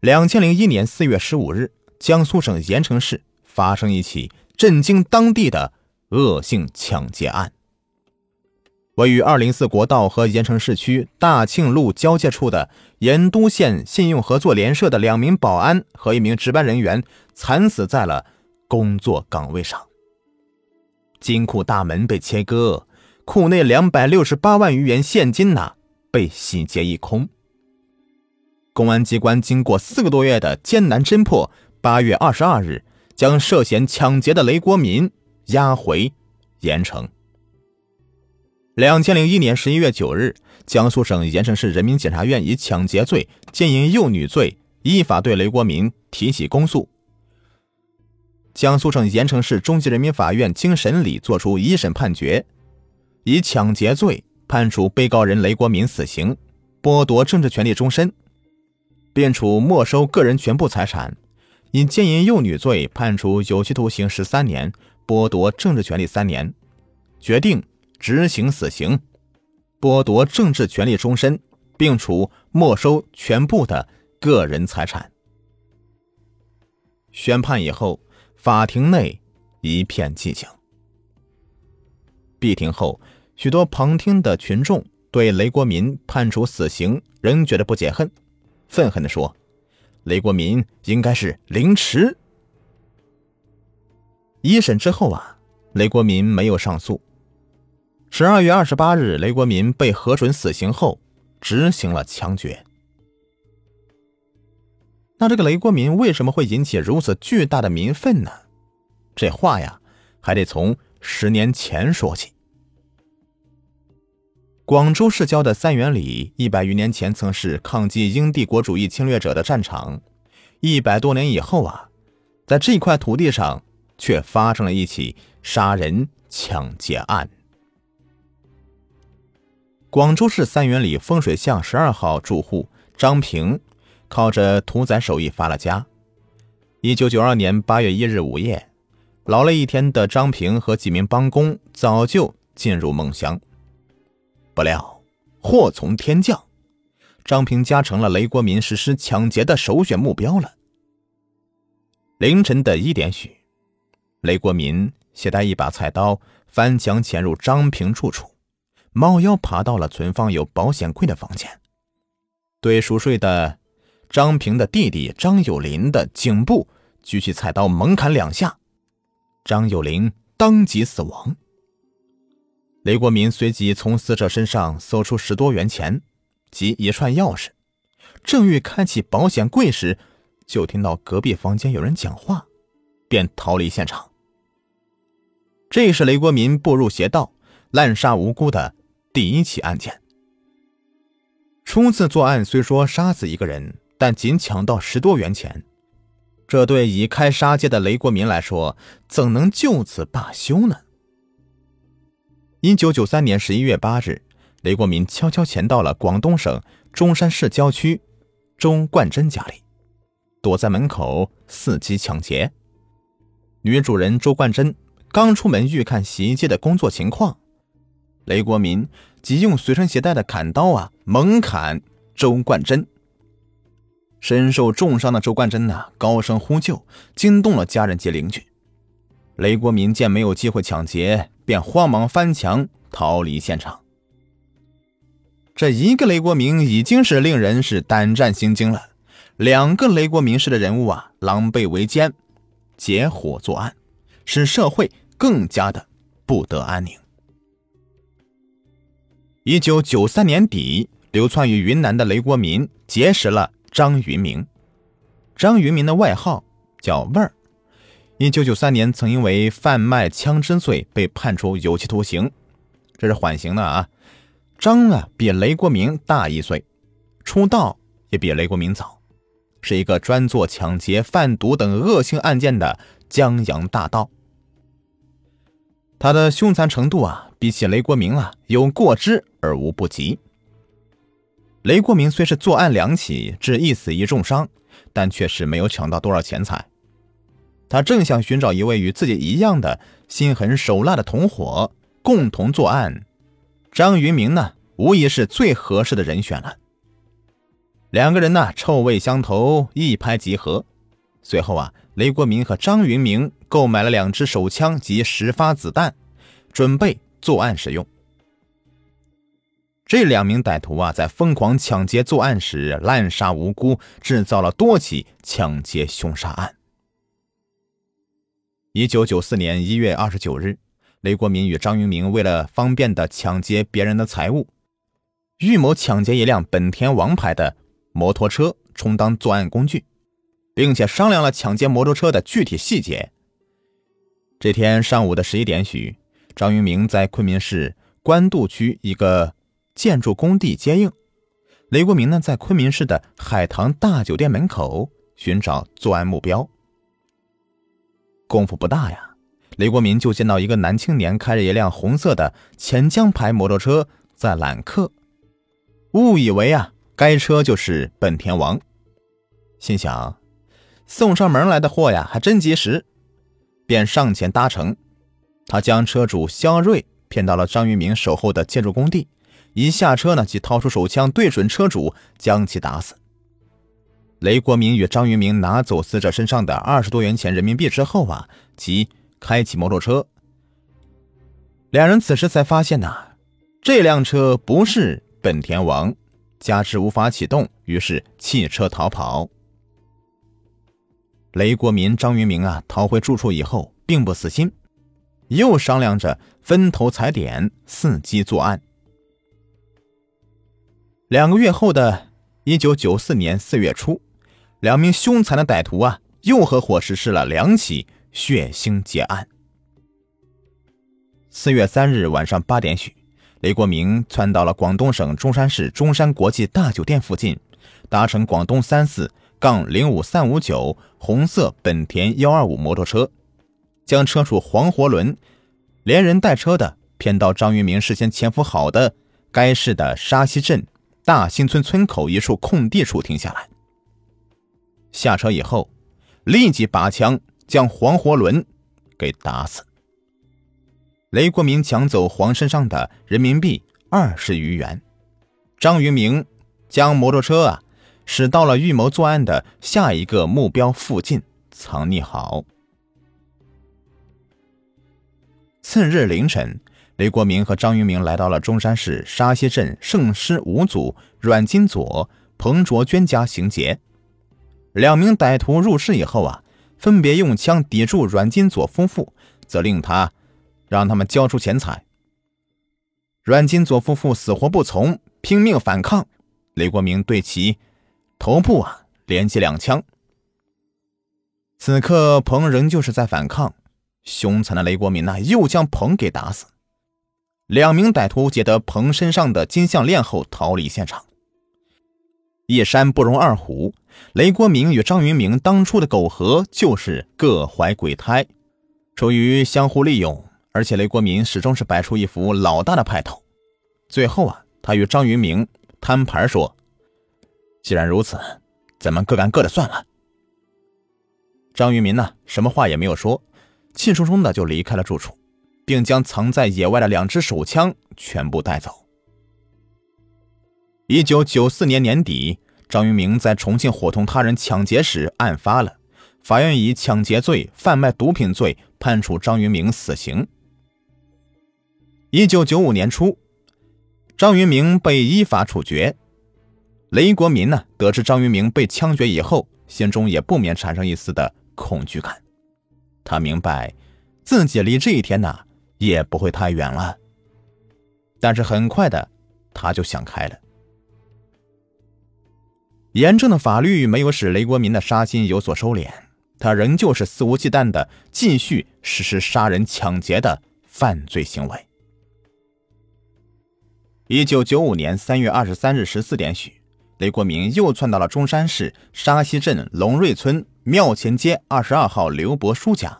两千零一年四月十五日，江苏省盐城市发生一起震惊当地的恶性抢劫案。位于二零四国道和盐城市区大庆路交界处的盐都县信用合作联社的两名保安和一名值班人员惨死在了工作岗位上。金库大门被切割，库内两百六十八万余元现金呐被洗劫一空。公安机关经过四个多月的艰难侦破，八月二十二日将涉嫌抢劫的雷国民押回盐城。两千零一年十一月九日，江苏省盐城市人民检察院以抢劫罪、奸淫幼女罪依法对雷国民提起公诉。江苏省盐城市中级人民法院经审理作出一审判决，以抢劫罪判处被告人雷国民死刑，剥夺政治权利终身。并处没收个人全部财产，因奸淫幼女罪判处有期徒刑十三年，剥夺政治权利三年，决定执行死刑，剥夺政治权利终身，并处没收全部的个人财产。宣判以后，法庭内一片寂静。闭庭后，许多旁听的群众对雷国民判处死刑仍觉得不解恨。愤恨地说：“雷国民应该是凌迟。”一审之后啊，雷国民没有上诉。十二月二十八日，雷国民被核准死刑后，执行了枪决。那这个雷国民为什么会引起如此巨大的民愤呢？这话呀，还得从十年前说起。广州市郊的三元里，一百余年前曾是抗击英帝国主义侵略者的战场。一百多年以后啊，在这块土地上却发生了一起杀人抢劫案。广州市三元里风水巷十二号住户张平，靠着屠宰手艺发了家。一九九二年八月一日午夜，劳累一天的张平和几名帮工早就进入梦乡。不料，祸从天降，张平家成了雷国民实施抢劫的首选目标了。凌晨的一点许，雷国民携带一把菜刀，翻墙潜入张平住处，猫腰爬到了存放有保险柜的房间，对熟睡的张平的弟弟张有林的颈部举起菜刀，猛砍两下，张有林当即死亡。雷国民随即从死者身上搜出十多元钱及一串钥匙，正欲开启保险柜时，就听到隔壁房间有人讲话，便逃离现场。这是雷国民步入邪道、滥杀无辜的第一起案件。初次作案虽说杀死一个人，但仅抢到十多元钱，这对已开杀戒的雷国民来说，怎能就此罢休呢？一九九三年十一月八日，雷国民悄悄潜到了广东省中山市郊区周冠珍家里，躲在门口伺机抢劫。女主人周冠珍刚出门预看洗衣机的工作情况，雷国民即用随身携带的砍刀啊猛砍周冠珍。身受重伤的周冠珍呐高声呼救，惊动了家人及邻居。雷国民见没有机会抢劫。便慌忙翻墙逃离现场。这一个雷国明已经是令人是胆战心惊了，两个雷国明式的人物啊，狼狈为奸，结伙作案，使社会更加的不得安宁。一九九三年底，流窜于云南的雷国民结识了张云明，张云明的外号叫味儿。一九九三年，曾因为贩卖枪支罪被判处有期徒刑，这是缓刑的啊。张啊，比雷国明大一岁，出道也比雷国明早，是一个专做抢劫、贩毒等恶性案件的江洋大盗。他的凶残程度啊，比起雷国明啊，有过之而无不及。雷国明虽是作案两起，致一死一重伤，但却是没有抢到多少钱财。他正想寻找一位与自己一样的心狠手辣的同伙，共同作案。张云明呢，无疑是最合适的人选了。两个人呢臭味相投，一拍即合。随后啊，雷国民和张云明购买了两支手枪及十发子弹，准备作案使用。这两名歹徒啊，在疯狂抢劫作案时滥杀无辜，制造了多起抢劫凶杀案。一九九四年一月二十九日，雷国民与张云明为了方便的抢劫别人的财物，预谋抢劫一辆本田王牌的摩托车充当作案工具，并且商量了抢劫摩托车的具体细节。这天上午的十一点许，张云明在昆明市官渡区一个。建筑工地接应，雷国民呢在昆明市的海棠大酒店门口寻找作案目标。功夫不大呀，雷国民就见到一个男青年开着一辆红色的钱江牌摩托车在揽客，误以为啊该车就是本田王，心想送上门来的货呀还真及时，便上前搭乘。他将车主肖瑞骗到了张云明守候的建筑工地。一下车呢，即掏出手枪对准车主，将其打死。雷国民与张云明拿走死者身上的二十多元钱人民币之后啊，即开启摩托车。两人此时才发现呐，这辆车不是本田王，加之无法启动，于是弃车逃跑。雷国民、张云明啊，逃回住处以后，并不死心，又商量着分头踩点，伺机作案。两个月后的1994年4月初，两名凶残的歹徒啊，又合伙实施了两起血腥劫案。4月3日晚上八点许，雷国明窜到了广东省中山市中山国际大酒店附近，搭乘广东三四杠零五三五九红色本田幺二五摩托车，将车主黄活伦连人带车的骗到张云明事先潜伏好的该市的沙溪镇。大兴村村口一处空地处停下来。下车以后，立即拔枪将黄活伦给打死。雷国民抢走黄身上的人民币二十余元。张云明将摩托车啊驶到了预谋作案的下一个目标附近藏匿好。次日凌晨。雷国民和张云明来到了中山市沙溪镇圣师五组阮金佐、彭卓娟家行劫。两名歹徒入室以后啊，分别用枪抵住阮金佐夫妇，责令他让他们交出钱财。阮金佐夫妇死活不从，拼命反抗。雷国明对其头部啊连击两枪。此刻彭仍旧是在反抗，凶残的雷国民呐又将彭给打死。两名歹徒劫得彭身上的金项链后逃离现场。一山不容二虎，雷国明与张云明当初的苟合就是各怀鬼胎，出于相互利用，而且雷国民始终是摆出一副老大的派头。最后啊，他与张云明摊牌说：“既然如此，咱们各干各的算了。”张云明呢，什么话也没有说，气冲冲的就离开了住处。并将藏在野外的两支手枪全部带走。一九九四年年底，张云明在重庆伙同他人抢劫时案发了，法院以抢劫罪、贩卖毒品罪判处张云明死刑。一九九五年初，张云明被依法处决。雷国民呢，得知张云明被枪决以后，心中也不免产生一丝的恐惧感。他明白，自己离这一天呢。也不会太远了，但是很快的，他就想开了。严正的法律没有使雷国民的杀心有所收敛，他仍旧是肆无忌惮的继续实施杀人抢劫的犯罪行为。一九九五年三月二十三日十四点许，雷国民又窜到了中山市沙溪镇龙瑞村庙前街二十二号刘伯书家，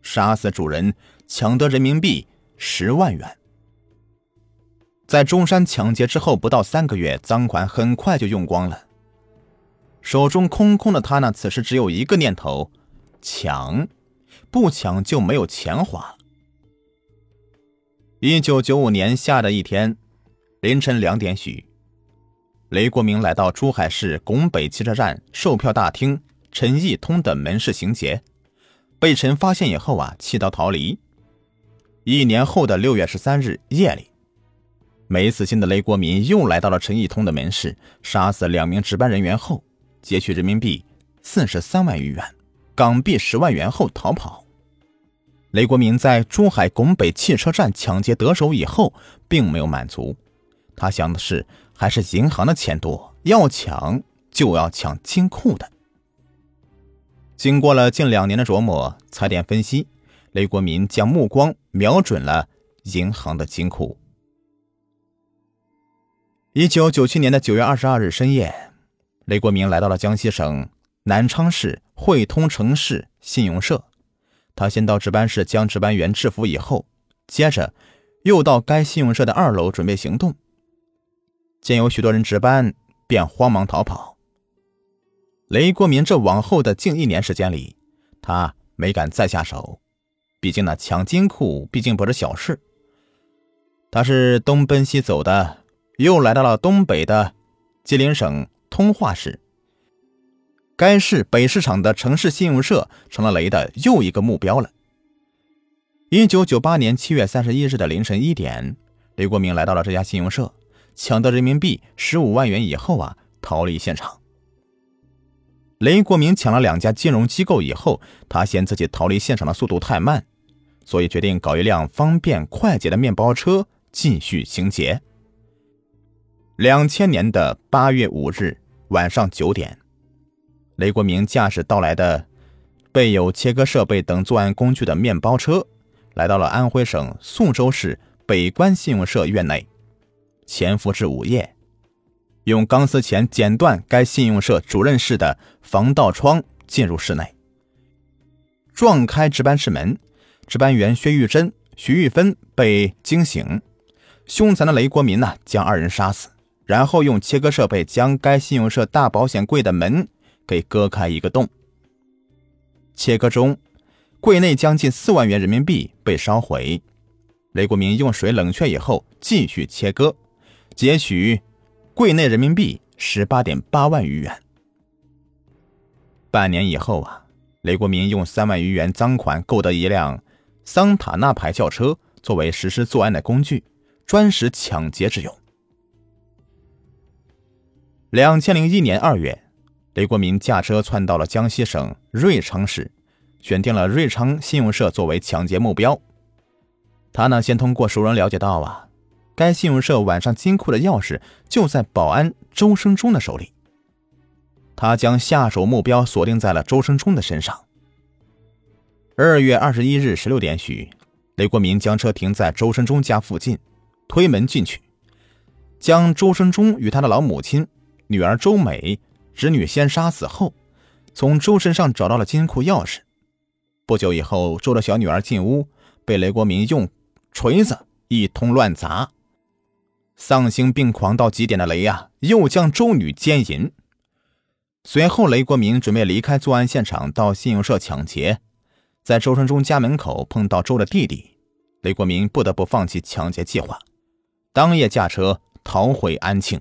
杀死主人。抢得人民币十万元，在中山抢劫之后不到三个月，赃款很快就用光了。手中空空的他呢，此时只有一个念头：抢，不抢就没有钱花。一九九五年夏的一天，凌晨两点许，雷国明来到珠海市拱北汽车站售票大厅陈义通的门市行劫，被陈发现以后啊，弃刀逃离。一年后的六月十三日夜里，没死心的雷国民又来到了陈义通的门市，杀死两名值班人员后，劫取人民币四十三万余元、港币十万元后逃跑。雷国民在珠海拱北汽车站抢劫得手以后，并没有满足，他想的是还是银行的钱多，要抢就要抢金库的。经过了近两年的琢磨、踩点分析。雷国民将目光瞄准了银行的金库。一九九七年的九月二十二日深夜，雷国民来到了江西省南昌市汇通城市信用社。他先到值班室将值班员制服以后，接着又到该信用社的二楼准备行动。见有许多人值班，便慌忙逃跑。雷国民这往后的近一年时间里，他没敢再下手。毕竟呢，抢金库毕竟不是小事。他是东奔西走的，又来到了东北的吉林省通化市。该市北市场的城市信用社成了雷的又一个目标了。一九九八年七月三十一日的凌晨一点，雷国明来到了这家信用社，抢得人民币十五万元以后啊，逃离现场。雷国明抢了两家金融机构以后，他嫌自己逃离现场的速度太慢，所以决定搞一辆方便快捷的面包车继续行劫。两千年的八月五日晚上九点，雷国明驾驶到来的备有切割设备等作案工具的面包车，来到了安徽省宿州市北关信用社院内，潜伏至午夜。用钢丝钳剪断该信用社主任室的防盗窗，进入室内，撞开值班室门。值班员薛玉珍、徐玉芬被惊醒，凶残的雷国民呢，将二人杀死，然后用切割设备将该信用社大保险柜的门给割开一个洞。切割中，柜内将近四万元人民币被烧毁。雷国民用水冷却以后，继续切割，截取。柜内人民币十八点八万余元。半年以后啊，雷国民用三万余元赃款购得一辆桑塔纳牌轿车，作为实施作案的工具，专使抢劫之用。两千零一年二月，雷国民驾车窜到了江西省瑞昌市，选定了瑞昌信用社作为抢劫目标。他呢，先通过熟人了解到啊。该信用社晚上金库的钥匙就在保安周生忠的手里，他将下手目标锁定在了周生忠的身上。二月二十一日十六点许，雷国民将车停在周生忠家附近，推门进去，将周生忠与他的老母亲、女儿周美、侄女先杀死后，从周身上找到了金库钥匙。不久以后，周的小女儿进屋，被雷国民用锤子一通乱砸。丧心病狂到极点的雷呀，又将周女奸淫。随后，雷国民准备离开作案现场，到信用社抢劫。在周生忠家门口碰到周的弟弟，雷国民不得不放弃抢劫计划，当夜驾车逃回安庆。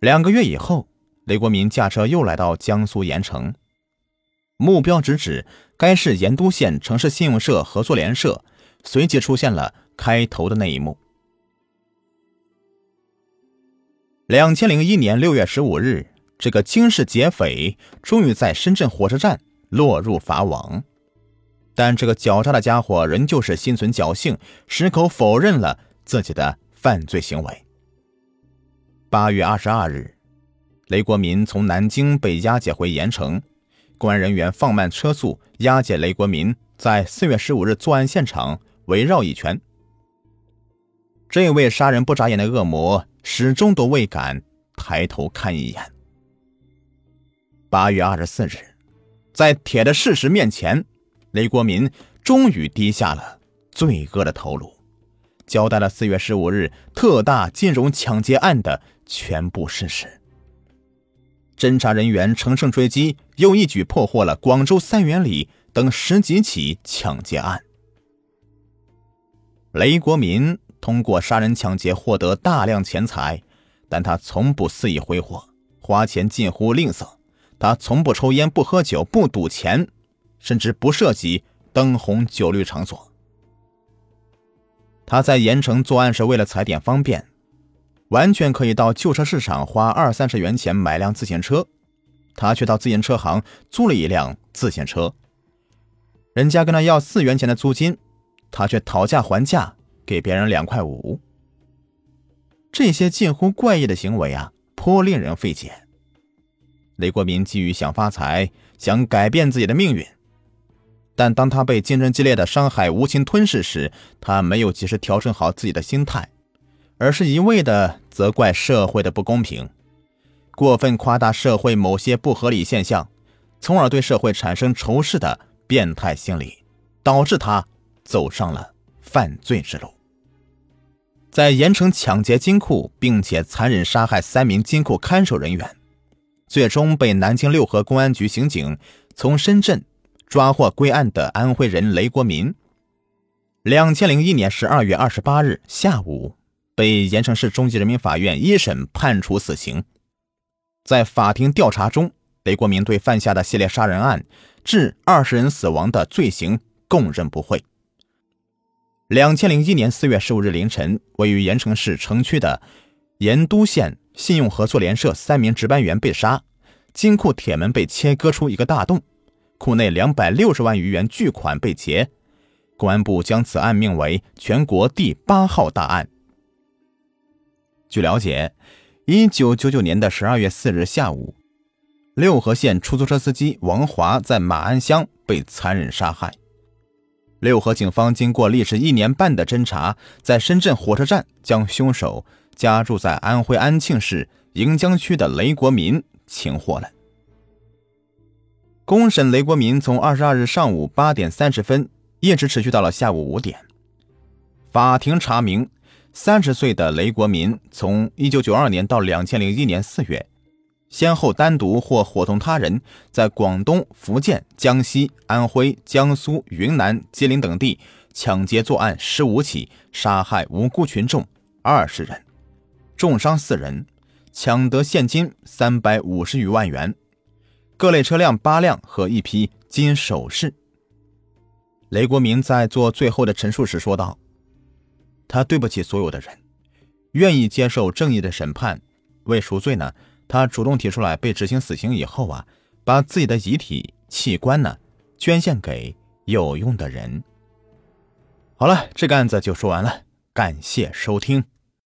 两个月以后，雷国民驾车又来到江苏盐城，目标直指该市盐都县城市信用社合作联社，随即出现了。开头的那一幕。两千零一年六月十五日，这个惊世劫匪终于在深圳火车站落入法网，但这个狡诈的家伙仍旧是心存侥幸，矢口否认了自己的犯罪行为。八月二十二日，雷国民从南京被押解回盐城，公安人员放慢车速押解雷国民，在四月十五日作案现场围绕一圈。这位杀人不眨眼的恶魔始终都未敢抬头看一眼。八月二十四日，在铁的事实面前，雷国民终于低下了罪恶的头颅，交代了四月十五日特大金融抢劫案的全部事实。侦查人员乘胜追击，又一举破获了广州三元里等十几起抢劫案。雷国民。通过杀人抢劫获得大量钱财，但他从不肆意挥霍，花钱近乎吝啬。他从不抽烟、不喝酒、不赌钱，甚至不涉及灯红酒绿场所。他在盐城作案是为了踩点方便，完全可以到旧车市场花二三十元钱买辆自行车，他却到自行车行租了一辆自行车。人家跟他要四元钱的租金，他却讨价还价给别人两块五。这些近乎怪异的行为啊，颇令人费解。雷国民基于想发财，想改变自己的命运，但当他被竞争激烈的商海无情吞噬时，他没有及时调整好自己的心态，而是一味的责怪社会的不公平，过分夸大社会某些不合理现象，从而对社会产生仇视的变态心理，导致他走上了犯罪之路。在盐城抢劫金库，并且残忍杀害三名金库看守人员。最终被南京六合公安局刑警从深圳抓获归案的安徽人雷国民，两千零一年十二月二十八日下午，被盐城市中级人民法院一审判处死刑。在法庭调查中，雷国民对犯下的系列杀人案致二十人死亡的罪行供认不讳。两千零一年四月十五日凌晨，位于盐城市城区的盐都县。信用合作联社三名值班员被杀，金库铁门被切割出一个大洞，库内两百六十万余元巨款被劫。公安部将此案命为全国第八号大案。据了解，一九九九年的十二月四日下午，六合县出租车司机王华在马鞍乡被残忍杀害。六合警方经过历时一年半的侦查，在深圳火车站将凶手。家住在安徽安庆市盈江区的雷国民擒获了。公审雷国民从二十二日上午八点三十分一直持续到了下午五点。法庭查明，三十岁的雷国民从一九九二年到两千零一年四月，先后单独或伙同他人，在广东、福建、江西、安徽、江苏、云南、吉林等地抢劫作案十五起，杀害无辜群众二十人。重伤四人，抢得现金三百五十余万元，各类车辆八辆和一批金首饰。雷国民在做最后的陈述时说道：“他对不起所有的人，愿意接受正义的审判。为赎罪呢，他主动提出来，被执行死刑以后啊，把自己的遗体器官呢捐献给有用的人。”好了，这个案子就说完了，感谢收听。